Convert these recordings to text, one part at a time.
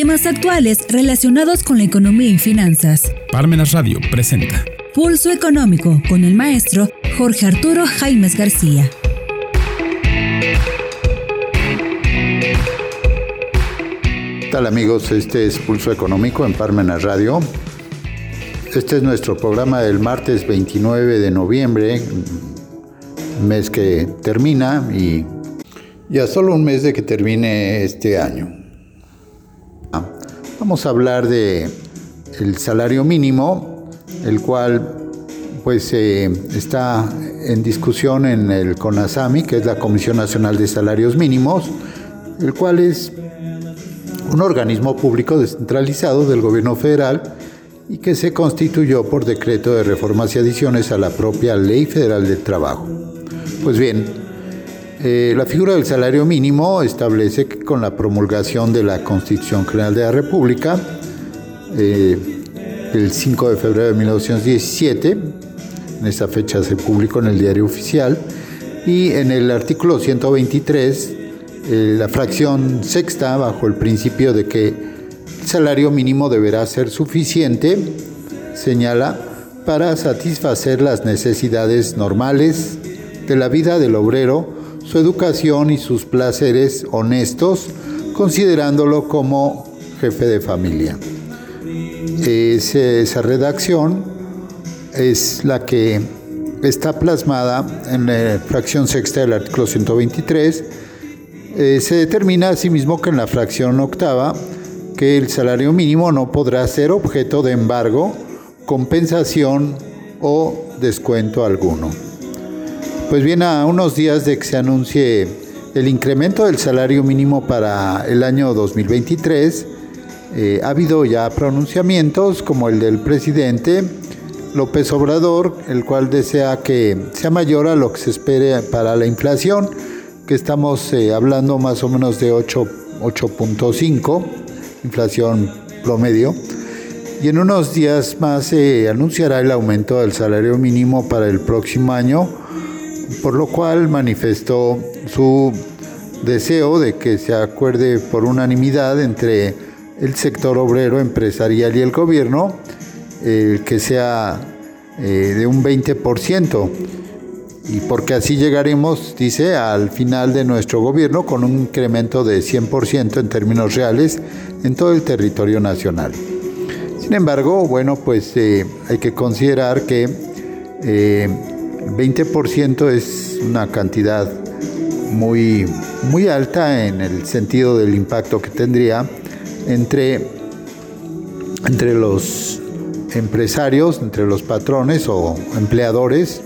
Temas actuales relacionados con la economía y finanzas. Parmenas Radio presenta Pulso Económico con el maestro Jorge Arturo Jaimes García. ¿Qué tal amigos? Este es Pulso Económico en Parmenas Radio. Este es nuestro programa del martes 29 de noviembre, mes que termina y ya solo un mes de que termine este año. Vamos a hablar de el salario mínimo, el cual pues eh, está en discusión en el CONASAMI, que es la Comisión Nacional de Salarios Mínimos, el cual es un organismo público descentralizado del gobierno federal y que se constituyó por decreto de reformas y adiciones a la propia Ley Federal del Trabajo. Pues bien, eh, la figura del salario mínimo establece que con la promulgación de la Constitución General de la República, eh, el 5 de febrero de 1917, en esa fecha se publicó en el diario oficial, y en el artículo 123, eh, la fracción sexta, bajo el principio de que el salario mínimo deberá ser suficiente, señala, para satisfacer las necesidades normales de la vida del obrero, su educación y sus placeres honestos, considerándolo como jefe de familia. esa redacción es la que está plasmada en la fracción sexta del artículo 123. Eh, se determina asimismo que en la fracción octava que el salario mínimo no podrá ser objeto de embargo, compensación o descuento alguno. Pues bien, a unos días de que se anuncie el incremento del salario mínimo para el año 2023, eh, ha habido ya pronunciamientos como el del presidente López Obrador, el cual desea que sea mayor a lo que se espere para la inflación, que estamos eh, hablando más o menos de 8.5, inflación promedio. Y en unos días más se anunciará el aumento del salario mínimo para el próximo año por lo cual manifestó su deseo de que se acuerde por unanimidad entre el sector obrero, empresarial y el gobierno, que sea eh, de un 20%, y porque así llegaremos, dice, al final de nuestro gobierno con un incremento de 100% en términos reales en todo el territorio nacional. Sin embargo, bueno, pues eh, hay que considerar que eh, 20% es una cantidad muy, muy alta en el sentido del impacto que tendría entre, entre los empresarios, entre los patrones o empleadores.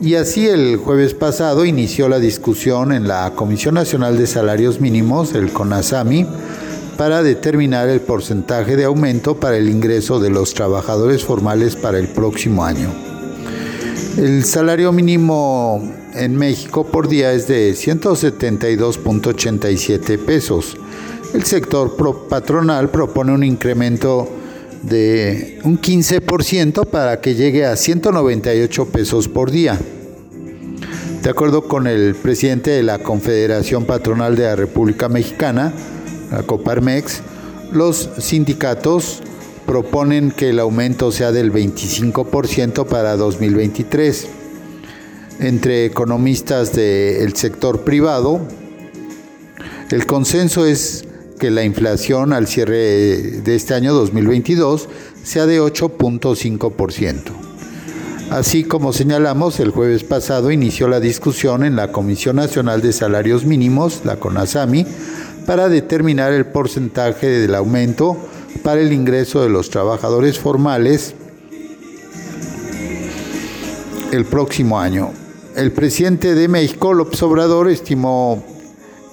Y así el jueves pasado inició la discusión en la Comisión Nacional de Salarios Mínimos, el CONASAMI, para determinar el porcentaje de aumento para el ingreso de los trabajadores formales para el próximo año. El salario mínimo en México por día es de 172.87 pesos. El sector patronal propone un incremento de un 15% para que llegue a 198 pesos por día. De acuerdo con el presidente de la Confederación Patronal de la República Mexicana, la Coparmex, los sindicatos proponen que el aumento sea del 25% para 2023. Entre economistas del sector privado, el consenso es que la inflación al cierre de este año 2022 sea de 8.5%. Así como señalamos, el jueves pasado inició la discusión en la Comisión Nacional de Salarios Mínimos, la CONASAMI, para determinar el porcentaje del aumento para el ingreso de los trabajadores formales el próximo año. El presidente de México, López Obrador, estimó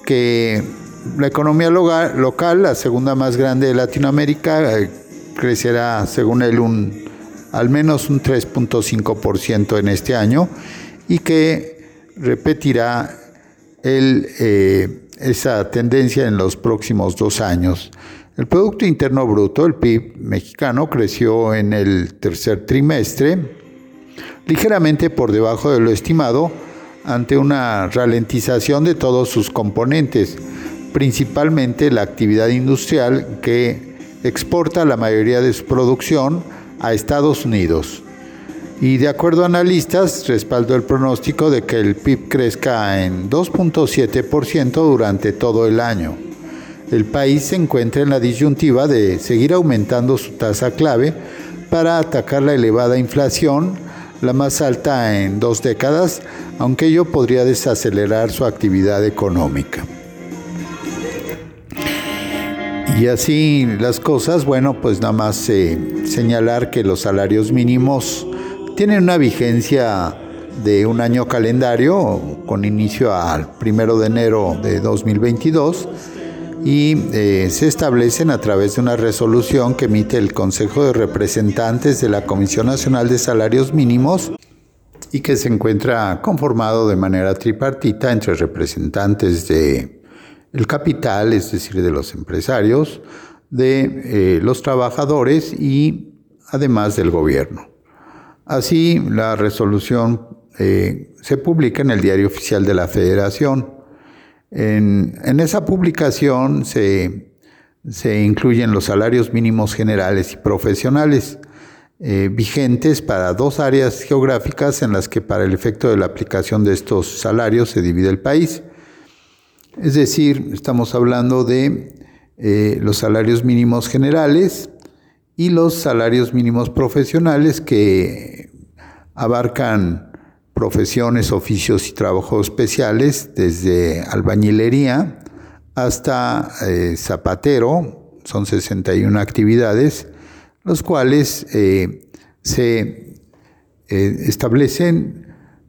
que la economía local, la segunda más grande de Latinoamérica, eh, crecerá, según él, un, al menos un 3.5% en este año y que repetirá eh, esa tendencia en los próximos dos años. El Producto Interno Bruto, el PIB mexicano, creció en el tercer trimestre ligeramente por debajo de lo estimado ante una ralentización de todos sus componentes, principalmente la actividad industrial que exporta la mayoría de su producción a Estados Unidos. Y de acuerdo a analistas, respaldó el pronóstico de que el PIB crezca en 2.7% durante todo el año. El país se encuentra en la disyuntiva de seguir aumentando su tasa clave para atacar la elevada inflación, la más alta en dos décadas, aunque ello podría desacelerar su actividad económica. Y así las cosas, bueno, pues nada más eh, señalar que los salarios mínimos tienen una vigencia de un año calendario con inicio al primero de enero de 2022 y eh, se establecen a través de una resolución que emite el Consejo de Representantes de la Comisión Nacional de Salarios Mínimos y que se encuentra conformado de manera tripartita entre representantes de el capital, es decir, de los empresarios, de eh, los trabajadores y además del gobierno. Así, la resolución eh, se publica en el Diario Oficial de la Federación. En, esa publicación se, incluyen los salarios mínimos generales y profesionales eh, vigentes para dos áreas geográficas en las que para el efecto de la aplicación de estos salarios se divide el país. Es decir, estamos hablando de eh, los salarios mínimos generales y los salarios mínimos profesionales que abarcan profesiones, oficios y trabajos especiales, desde albañilería hasta eh, zapatero, son 61 actividades, los cuales eh, se establecen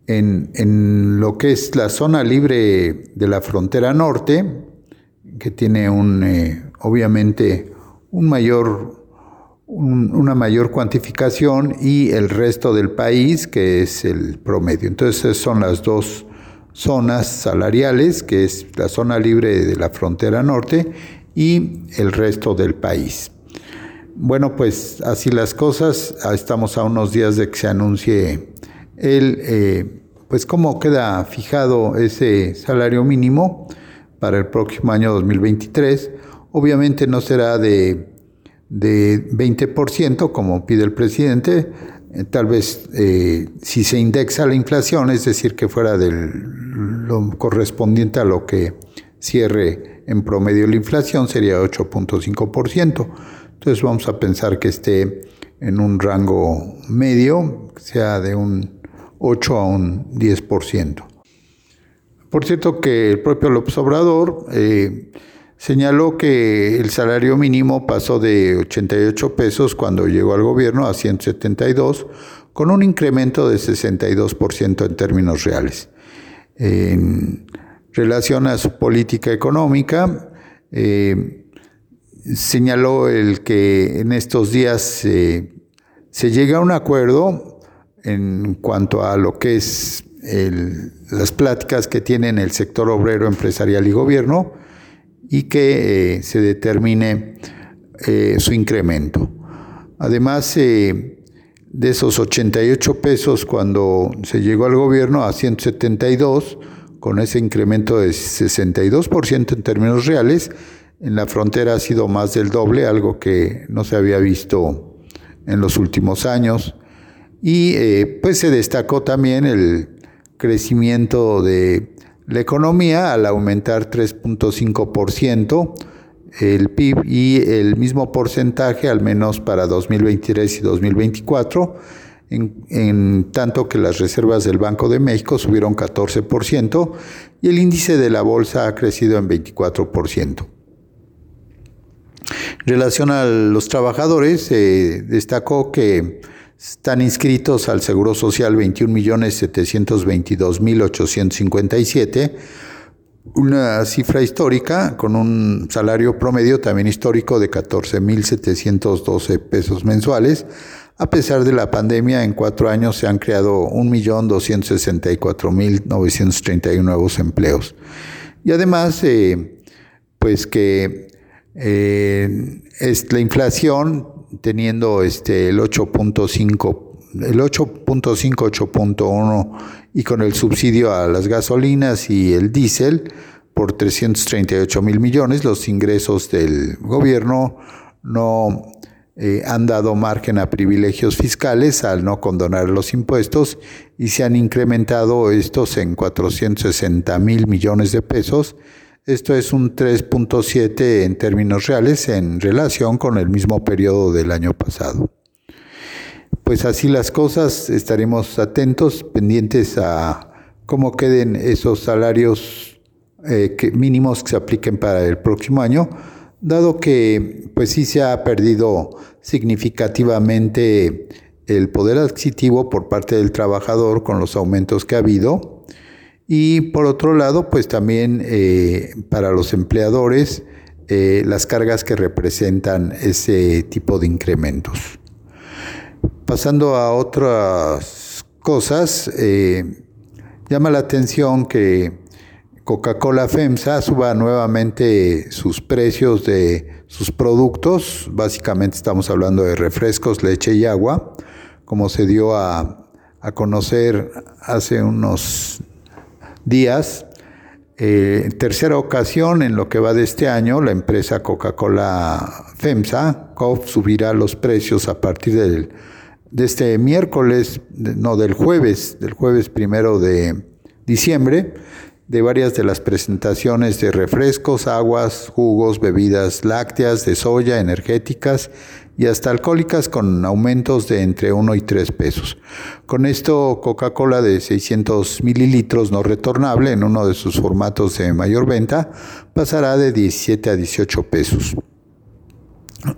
en, lo que es la zona libre de la frontera norte, que tiene un, eh, obviamente un mayor, una mayor cuantificación, y el resto del país, que es el promedio. Entonces, son las dos zonas salariales, que es la zona libre de la frontera norte y el resto del país. Bueno, pues así las cosas, estamos a unos días de que se anuncie el, eh, pues cómo queda fijado ese salario mínimo para el próximo año 2023. Obviamente no será de, de 20% como pide el presidente, eh, tal vez eh, si se indexa la inflación, es decir, que fuera del, lo correspondiente a lo que cierre en promedio la inflación, sería 8.5%. Entonces vamos a pensar que esté en un rango medio, sea de un 8 a un 10%. Por cierto que el propio López Obrador eh, señaló que el salario mínimo pasó de 88 pesos cuando llegó al gobierno a 172, con un incremento de 62% en términos reales. En relación a su política económica, eh, señaló el que en estos días eh, se llega a un acuerdo en cuanto a lo que es las pláticas que tienen el sector obrero, empresarial y gobierno y que eh, se determine eh, su incremento. Además, eh, de esos 88 pesos cuando se llegó al gobierno a 172, con ese incremento de 62% en términos reales, en la frontera ha sido más del doble, algo que no se había visto en los últimos años. Y pues se destacó también el crecimiento de la economía al aumentar 3.5% el PIB y el mismo porcentaje al menos para 2023 y 2024, en, en, tanto que las reservas del Banco de México subieron 14% y el índice de la bolsa ha crecido en 24%. En relación a los trabajadores, se destacó que están inscritos al Seguro Social 21.722.857, una cifra histórica con un salario promedio también histórico de 14.712 pesos mensuales. A pesar de la pandemia, en cuatro años se han creado 1.264.931 nuevos empleos. Y además, eh, pues que eh, es la inflación teniendo este, el 8.5 el 8.5, 8.1 y con el subsidio a las gasolinas y el diésel, por 338 mil millones. Los ingresos del gobierno no eh, han dado margen a privilegios fiscales al no condonar los impuestos y se han incrementado estos en 460 mil millones de pesos. Esto es un 3.7 en términos reales en relación con el mismo periodo del año pasado. Pues así las cosas, estaremos atentos, pendientes a cómo queden esos salarios eh, mínimos que se apliquen para el próximo año dado que pues sí se ha perdido significativamente el poder adquisitivo por parte del trabajador con los aumentos que ha habido y por otro lado pues también eh, para los empleadores eh, las cargas que representan ese tipo de incrementos. Pasando a otras cosas, eh, llama la atención que Coca-Cola FEMSA suba nuevamente sus precios de sus productos. Básicamente estamos hablando de refrescos, leche y agua, como se dio a, conocer hace unos días. Eh, tercera ocasión en lo que va de este año, la empresa Coca-Cola FEMSA, COF, subirá los precios a partir del, de este miércoles, no, del jueves, del jueves primero de diciembre de varias de las presentaciones de refrescos, aguas, jugos, bebidas lácteas, de soya, energéticas y hasta alcohólicas con aumentos de entre 1 y 3 pesos. Con esto, Coca-Cola de 600 mililitros no retornable en uno de sus formatos de mayor venta pasará de 17 a 18 pesos,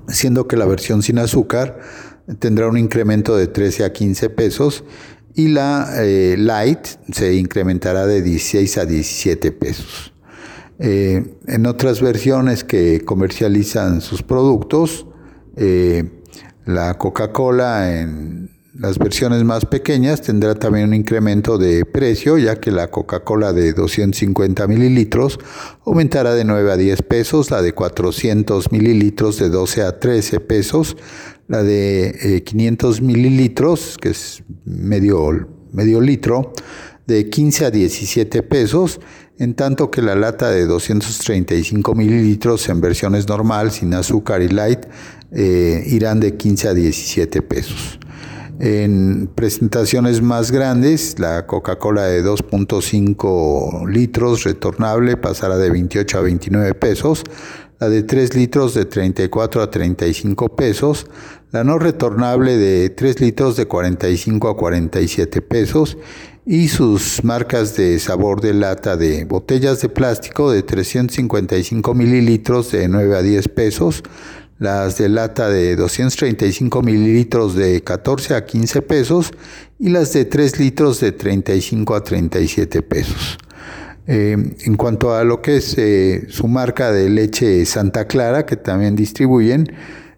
siendo que la versión sin azúcar tendrá un incremento de 13 a 15 pesos y la eh, Light se incrementará de 16 a 17 pesos. Eh, en otras versiones que comercializan sus productos, eh, la Coca-Cola en las versiones más pequeñas tendrá también un incremento de precio, ya que la Coca-Cola de 250 mililitros aumentará de 9 a 10 pesos, la de 400 mililitros de 12 a 13 pesos, la de 500 eh, mililitros, que es medio, medio litro, de 15 a 17 pesos, en tanto que la lata de 235 mililitros en versiones normal, sin azúcar y light, eh, irán de 15 a 17 pesos. En presentaciones más grandes, la Coca-Cola de 2.5 litros retornable pasará de 28 a 29 pesos, la de 3 litros de 34 a 35 pesos, la no retornable de 3 litros de 45 a 47 pesos y sus marcas de sabor de lata de botellas de plástico de 355 mililitros de 9 a 10 pesos, las de lata de 235 mililitros de 14 a 15 pesos y las de 3 litros de 35 a 37 pesos. Eh, en cuanto a lo que es eh, su marca de leche Santa Clara, que también distribuyen,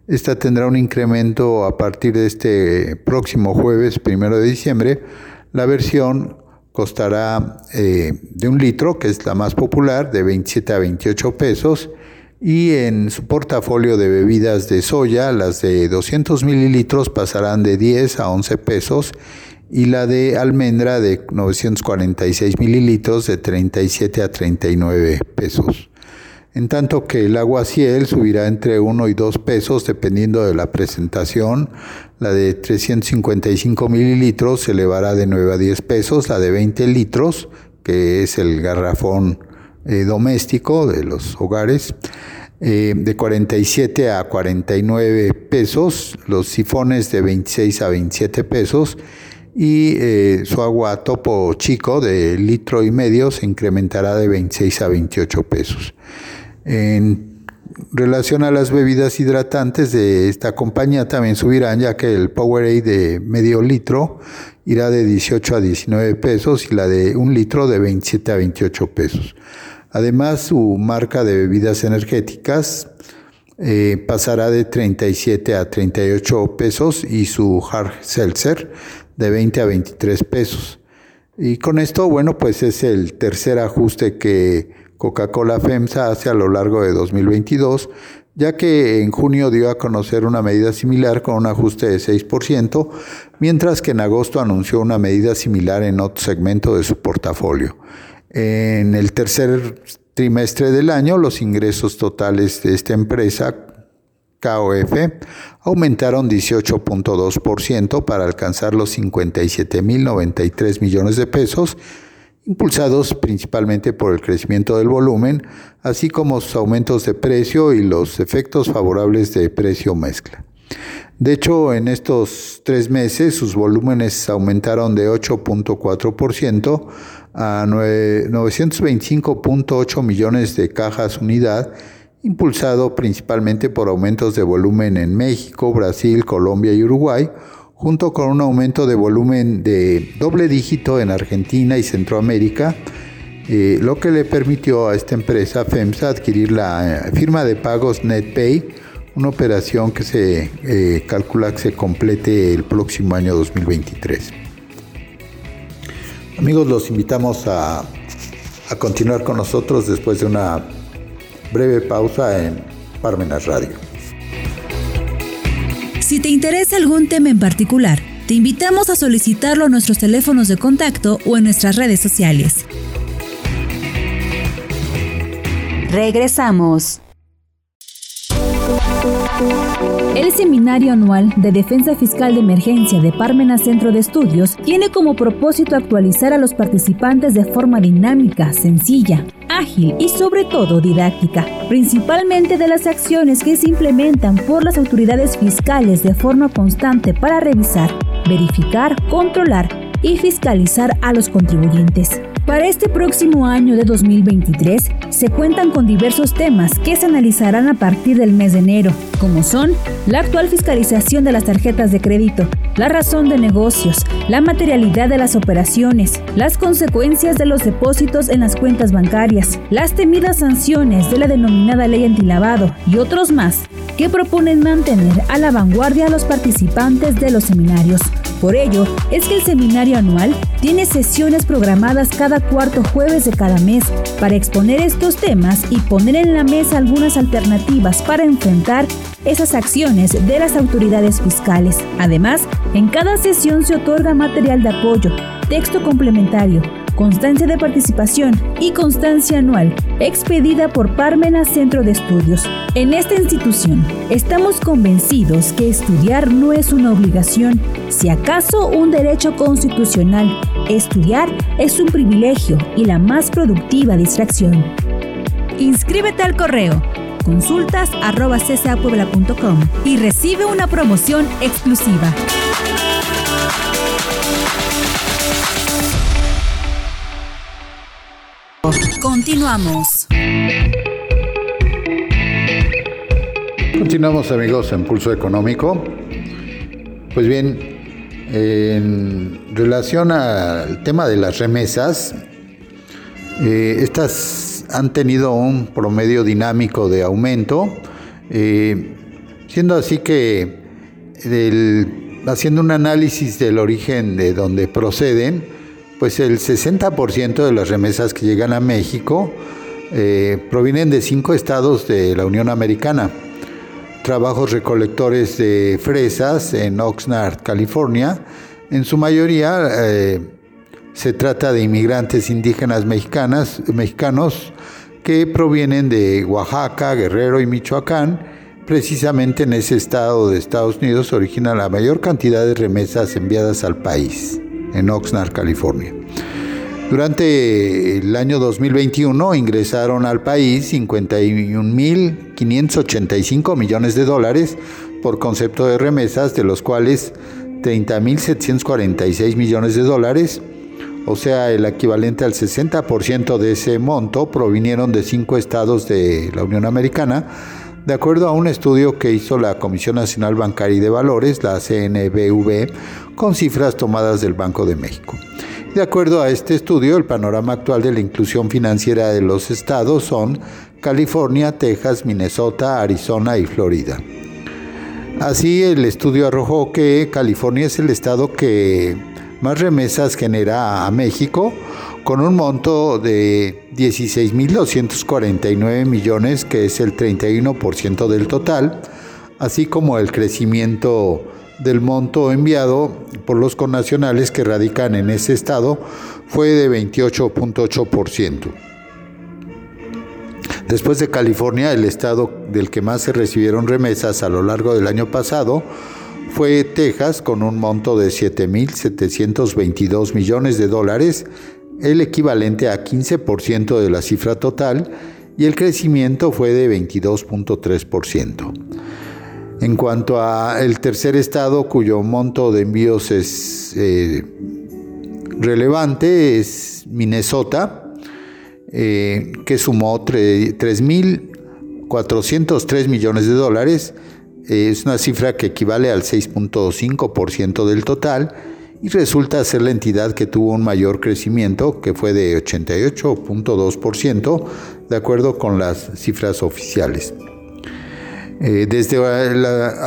esta tendrá un incremento a partir de este próximo jueves, primero de diciembre. La versión costará eh, de un litro, que es la más popular, de 27 a 28 pesos. Y en su portafolio de bebidas de soya, las de 200 mililitros pasarán de 10 a 11 pesos y la de almendra de 946 mililitros de 37 a 39 pesos. En tanto que el agua ciel subirá entre 1 y 2 pesos dependiendo de la presentación. La de 355 mililitros se elevará de 9 a 10 pesos. La de 20 litros, que es el garrafón eh, doméstico de los hogares, eh, de 47 a 49 pesos. Los sifones de 26 a 27 pesos y eh, su agua topo chico de litro y medio se incrementará de 26 a 28 pesos. En relación a las bebidas hidratantes de esta compañía también subirán ya que el Powerade de medio litro irá de 18 a 19 pesos y la de un litro de 27 a 28 pesos. Además, su marca de bebidas energéticas eh, pasará de 37 a 38 pesos y su hard seltzer de 20 a 23 pesos. Y con esto, bueno, pues es el tercer ajuste que Coca-Cola FEMSA hace a lo largo de 2022, ya que en junio dio a conocer una medida similar con un ajuste de 6%, mientras que en agosto anunció una medida similar en otro segmento de su portafolio. En el tercer trimestre del año, los ingresos totales de esta empresa, KOF, aumentaron 18.2% para alcanzar los 57.093 millones de pesos, impulsados principalmente por el crecimiento del volumen, así como sus aumentos de precio y los efectos favorables de precio mezcla. De hecho, en estos tres meses sus volúmenes aumentaron de 8.4% a 925.8 millones de cajas unidad, impulsado principalmente por aumentos de volumen en México, Brasil, Colombia y Uruguay, junto con un aumento de volumen de doble dígito en Argentina y Centroamérica, eh, lo que le permitió a esta empresa FEMSA adquirir la eh, firma de pagos NetPay, una operación que se eh, calcula que se complete el próximo año 2023. Amigos, los invitamos a, a continuar con nosotros después de una breve pausa en Parmenas Radio. Si te interesa algún tema en particular, te invitamos a solicitarlo a nuestros teléfonos de contacto o en nuestras redes sociales. Regresamos. El Seminario Anual de Defensa Fiscal de Emergencia de Parmenas Centro de Estudios tiene como propósito actualizar a los participantes de forma dinámica, sencilla, ágil y sobre todo didáctica, principalmente de las acciones que se implementan por las autoridades fiscales de forma constante para revisar, verificar, controlar y fiscalizar a los contribuyentes. Para este próximo año de 2023 se cuentan con diversos temas que se analizarán a partir del mes de enero, como son la actual fiscalización de las tarjetas de crédito, la razón de negocios, la materialidad de las operaciones, las consecuencias de los depósitos en las cuentas bancarias, las temidas sanciones de la denominada ley antilavado y otros más que proponen mantener a la vanguardia a los participantes de los seminarios. Por ello, es que el seminario anual tiene sesiones programadas cada cuarto jueves de cada mes para exponer estos temas y poner en la mesa algunas alternativas para enfrentar esas acciones de las autoridades fiscales. Además, en cada sesión se otorga material de apoyo, texto complementario, constancia de participación y constancia anual expedida por Parmenas Centro de Estudios. En esta institución estamos convencidos que estudiar no es una obligación, si acaso un derecho constitucional. Estudiar es un privilegio y la más productiva distracción. Inscríbete al correo consultas y recibe una promoción exclusiva. Continuamos. Continuamos amigos en Pulso Económico. Pues bien, en relación al tema de las remesas, eh, estas han tenido un promedio dinámico de aumento, eh, siendo así que haciendo un análisis del origen de donde proceden, pues el 60% de las remesas que llegan a México eh, provienen de cinco estados de la Unión Americana. Trabajos recolectores de fresas en Oxnard, California. En su mayoría eh, se trata de inmigrantes indígenas mexicanas, mexicanos que provienen de Oaxaca, Guerrero y Michoacán. Precisamente en ese estado de Estados Unidos origina la mayor cantidad de remesas enviadas al país en Oxnard, California. Durante el año 2021 ingresaron al país 51.585 millones de dólares por concepto de remesas, de los cuales 30.746 millones de dólares, o sea, el equivalente al 60% de ese monto, provinieron de cinco estados de la Unión Americana, de acuerdo a un estudio que hizo la Comisión Nacional Bancaria y de Valores, la CNBV, con cifras tomadas del Banco de México. De acuerdo a este estudio, el panorama actual de la inclusión financiera de los estados son California, Texas, Minnesota, Arizona y Florida. Así, el estudio arrojó que California es el estado que más remesas genera a México, con un monto de 16.249 millones, que es el 31% del total, así como el crecimiento del monto enviado por los connacionales que radican en ese estado fue de 28.8%. Después de California, el estado del que más se recibieron remesas a lo largo del año pasado fue Texas con un monto de 7.722 millones de dólares, el equivalente a 15% de la cifra total, y el crecimiento fue de 22.3%. En cuanto a el tercer estado cuyo monto de envíos es eh, relevante es Minnesota, eh, que sumó 3.403 millones de dólares. es una cifra que equivale al 6.5% del total y resulta ser la entidad que tuvo un mayor crecimiento, que fue de 88.2%, de acuerdo con las cifras oficiales. Eh, desde,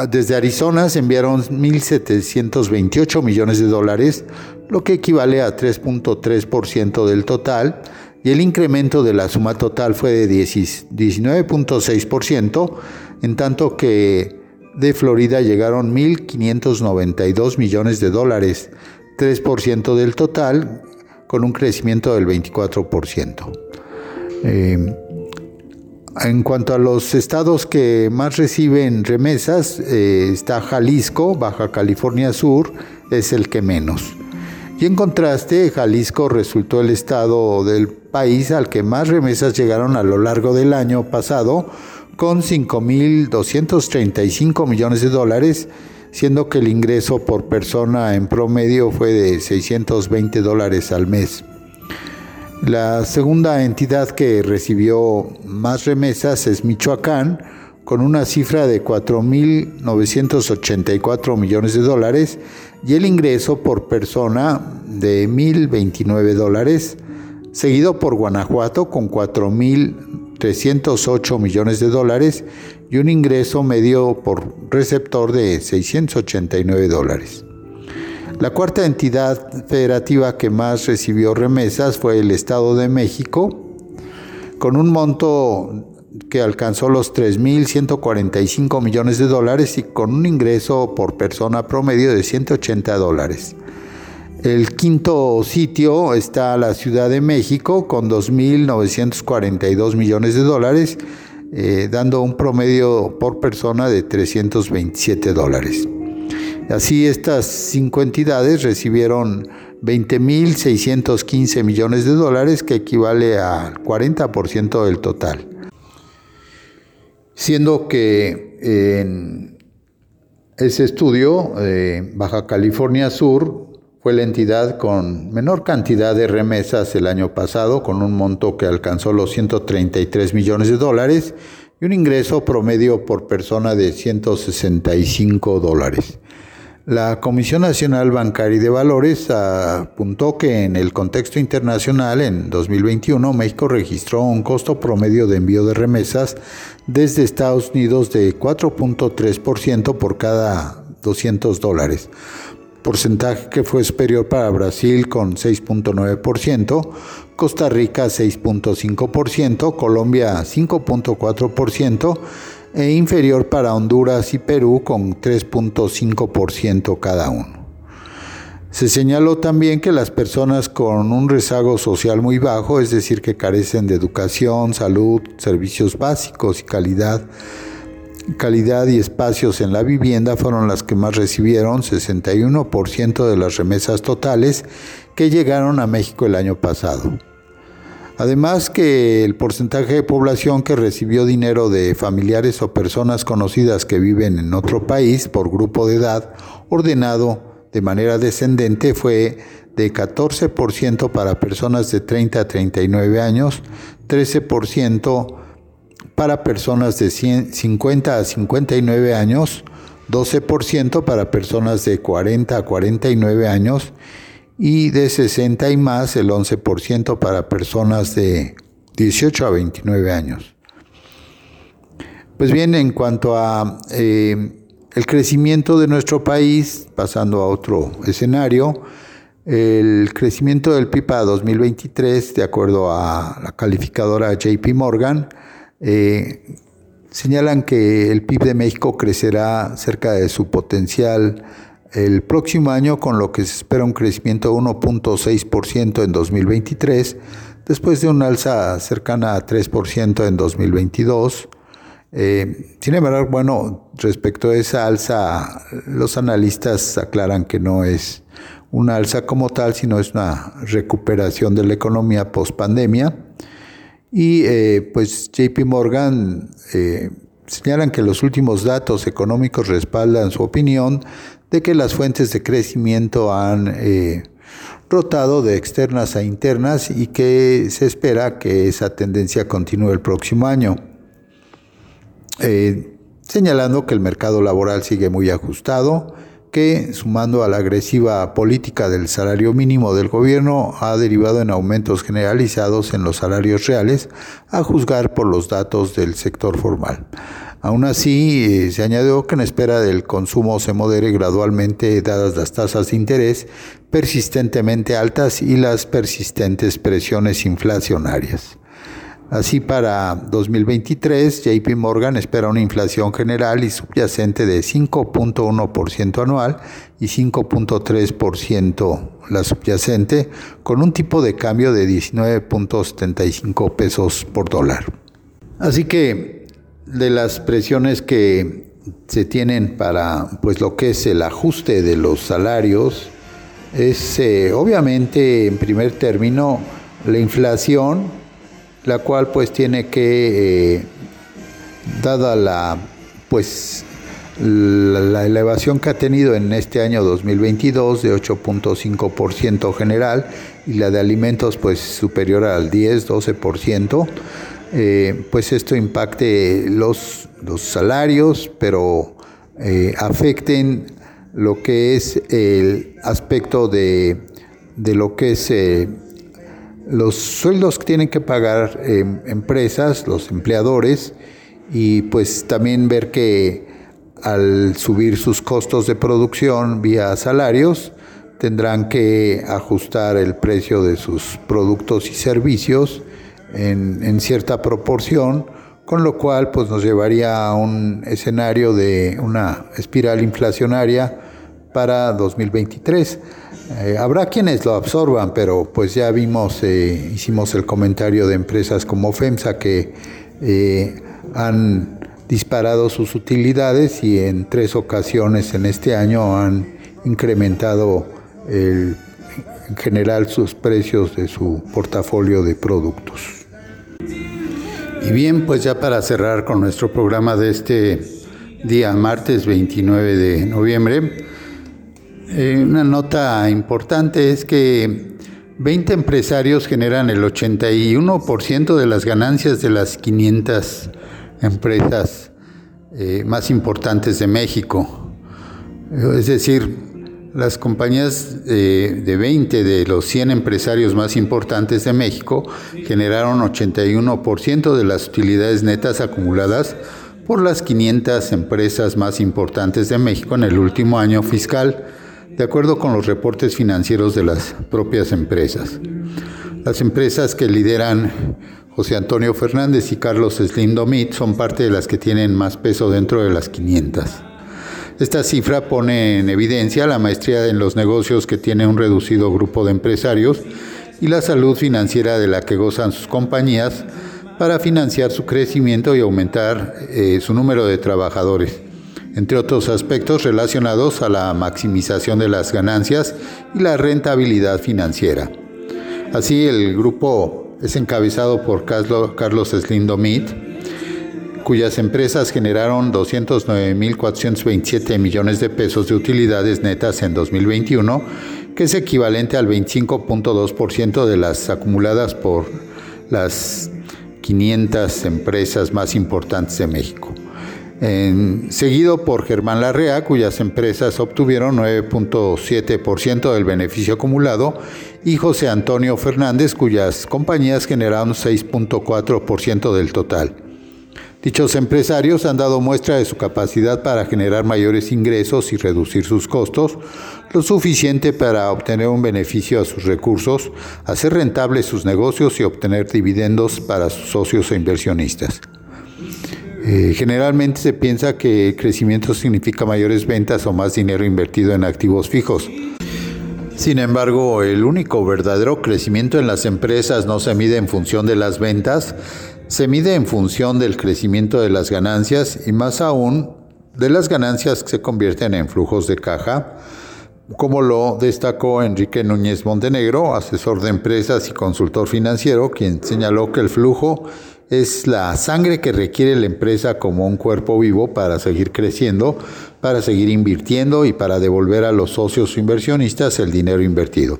desde Arizona se enviaron 1.728 millones de dólares, lo que equivale a 3.3% del total, y el incremento de la suma total fue de 19.6%, en tanto que de Florida llegaron 1.592 millones de dólares, 3% del total, con un crecimiento del 24%. Eh, en cuanto a los estados que más reciben remesas, eh, está Jalisco, Baja California Sur, es el que menos. Y en contraste, Jalisco resultó el estado del país al que más remesas llegaron a lo largo del año pasado, con 5.235 millones de dólares, siendo que el ingreso por persona en promedio fue de 620 dólares al mes. La segunda entidad que recibió más remesas es Michoacán, con una cifra de 4.984 millones de dólares y el ingreso por persona de 1.029 dólares, seguido por Guanajuato con 4.308 millones de dólares y un ingreso medio por receptor de 689 dólares. La cuarta entidad federativa que más recibió remesas fue el Estado de México, con un monto que alcanzó los 3.145 millones de dólares y con un ingreso por persona promedio de 180 dólares. El quinto sitio está la Ciudad de México con 2.942 millones de dólares, eh, dando un promedio por persona de 327 dólares. Así estas cinco entidades recibieron 20.615 millones de dólares, que equivale al 40% del total siendo que en ese estudio, eh, Baja California Sur fue la entidad con menor cantidad de remesas el año pasado, con un monto que alcanzó los 133 millones de dólares y un ingreso promedio por persona de 165 dólares. La Comisión Nacional Bancaria y de Valores apuntó que en el contexto internacional, en 2021, México registró un costo promedio de envío de remesas desde Estados Unidos de 4.3% por cada 200 dólares, porcentaje que fue superior para Brasil con 6.9%, Costa Rica 6.5%, Colombia 5.4%, e inferior para Honduras y Perú con 3.5% cada uno. Se señaló también que las personas con un rezago social muy bajo, es decir, que carecen de educación, salud, servicios básicos y calidad, calidad y espacios en la vivienda fueron las que más recibieron 61% de las remesas totales que llegaron a México el año pasado. Además que el porcentaje de población que recibió dinero de familiares o personas conocidas que viven en otro país por grupo de edad ordenado de manera descendente fue de 14% para personas de 30 a 39 años, 13% para personas de 50 a 59 años, 12% para personas de 40 a 49 años y de 60 y más el 11% para personas de 18 a 29 años. Pues bien, en cuanto a eh, el crecimiento de nuestro país, pasando a otro escenario, el crecimiento del PIB a 2023, de acuerdo a la calificadora JP Morgan, eh, señalan que el PIB de México crecerá cerca de su potencial el próximo año, con lo que se espera un crecimiento de 1.6% en 2023, después de un alza cercana a 3% en 2022. Eh, sin embargo, bueno, respecto a esa alza, los analistas aclaran que no es una alza como tal, sino es una recuperación de la economía post pandemia. Y eh, pues JP Morgan eh, señalan que los últimos datos económicos respaldan su opinión de que las fuentes de crecimiento han rotado de externas a internas y que se espera que esa tendencia continúe el próximo año. Eh, señalando que el mercado laboral sigue muy ajustado, que sumando a la agresiva política del salario mínimo del gobierno ha derivado en aumentos generalizados en los salarios reales, a juzgar por los datos del sector formal. Aún así, eh, se añadió que en espera del consumo se modere gradualmente dadas las tasas de interés persistentemente altas y las persistentes presiones inflacionarias. Así para 2023, JP Morgan espera una inflación general y subyacente de 5.1% anual y 5.3% la subyacente, con un tipo de cambio de 19.75 pesos por dólar. Así que de las presiones que se tienen para pues lo que es el ajuste de los salarios es eh, obviamente en primer término la inflación la cual pues tiene que eh, dada la pues la, elevación que ha tenido en este año 2022 de 8.5% general y la de alimentos pues superior al 10, 12%, eh, pues esto impacte los, los salarios, pero eh, afecten lo que es el aspecto de, de lo que es eh, los sueldos que tienen que pagar empresas, los empleadores, y pues también ver que al subir sus costos de producción vía salarios, tendrán que ajustar el precio de sus productos y servicios en, cierta proporción, con lo cual pues, nos llevaría a un escenario de una espiral inflacionaria para 2023. Eh, habrá quienes lo absorban, pero pues ya vimos, eh, hicimos el comentario de empresas como FEMSA que eh, han disparado sus utilidades y en tres ocasiones en este año han incrementado en general sus precios de su portafolio de productos. Y bien, pues ya para cerrar con nuestro programa de este día, martes 29 de noviembre, eh, una nota importante es que 20 empresarios generan el 81% de las ganancias de las 500 empresas eh, más importantes de México. Es decir, las compañías de 20 de los 100 empresarios más importantes de México generaron 81% de las utilidades netas acumuladas por las 500 empresas más importantes de México en el último año fiscal, de acuerdo con los reportes financieros de las propias empresas. Las empresas que lideran José Antonio Fernández y Carlos Slim Domit son parte de las que tienen más peso dentro de las 500. Esta cifra pone en evidencia la maestría en los negocios que tiene un reducido grupo de empresarios y la salud financiera de la que gozan sus compañías para financiar su crecimiento y aumentar eh, su número de trabajadores, entre otros aspectos relacionados a la maximización de las ganancias y la rentabilidad financiera. Así, el grupo es encabezado por Carlos Slindomit, cuyas empresas generaron 209.427 millones de pesos de utilidades netas en 2021, que es equivalente al 25.2% de las acumuladas por las 500 empresas más importantes de México. Seguido por Germán Larrea, cuyas empresas obtuvieron 9.7% del beneficio acumulado, y José Antonio Fernández, cuyas compañías generaron 6.4% del total. Dichos empresarios han dado muestra de su capacidad para generar mayores ingresos y reducir sus costos, lo suficiente para obtener un beneficio a sus recursos, hacer rentables sus negocios y obtener dividendos para sus socios e inversionistas. Eh, generalmente se piensa que crecimiento significa mayores ventas o más dinero invertido en activos fijos. Sin embargo, el único verdadero crecimiento en las empresas no se mide en función de las ventas, se mide en función del crecimiento de las ganancias y más aún de las ganancias que se convierten en flujos de caja, como lo destacó Enrique Núñez Montenegro, asesor de empresas y consultor financiero, quien señaló que el flujo es la sangre que requiere la empresa como un cuerpo vivo para seguir creciendo, para seguir invirtiendo y para devolver a los socios inversionistas el dinero invertido.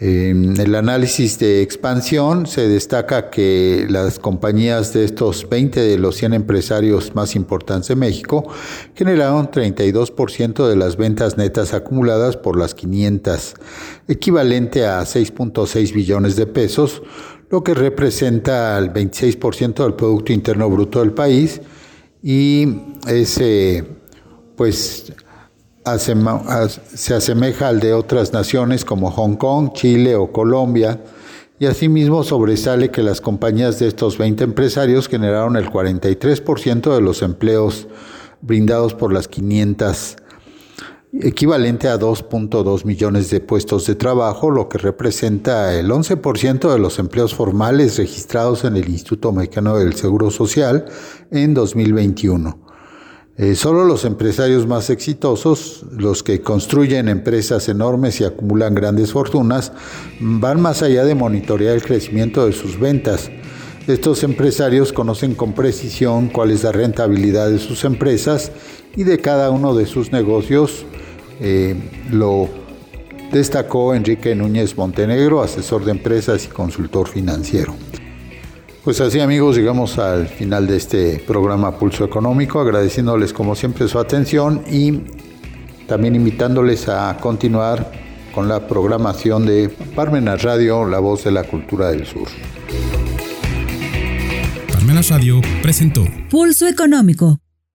En el análisis de expansión se destaca que las compañías de estos 20 de los 100 empresarios más importantes de México generaron 32% de las ventas netas acumuladas por las 500, equivalente a 6.6 billones de pesos, lo que representa el 26% del Producto Interno Bruto del país y ese pues se asemeja al de otras naciones como Hong Kong, Chile o Colombia, y asimismo sobresale que las compañías de estos 20 empresarios generaron el 43% de los empleos brindados por las 500, equivalente a 2.2 millones de puestos de trabajo, lo que representa el 11% de los empleos formales registrados en el Instituto Mexicano del Seguro Social en 2021. Eh, solo los empresarios más exitosos, los que construyen empresas enormes y acumulan grandes fortunas, van más allá de monitorear el crecimiento de sus ventas. Estos empresarios conocen con precisión cuál es la rentabilidad de sus empresas y de cada uno de sus negocios. Eh, lo destacó Enrique Núñez Montenegro, asesor de empresas y consultor financiero. Pues así amigos, llegamos al final de este programa Pulso Económico, agradeciéndoles como siempre su atención y también invitándoles a continuar con la programación de Parmenas Radio, la voz de la cultura del sur. Parmenas Radio presentó Pulso Económico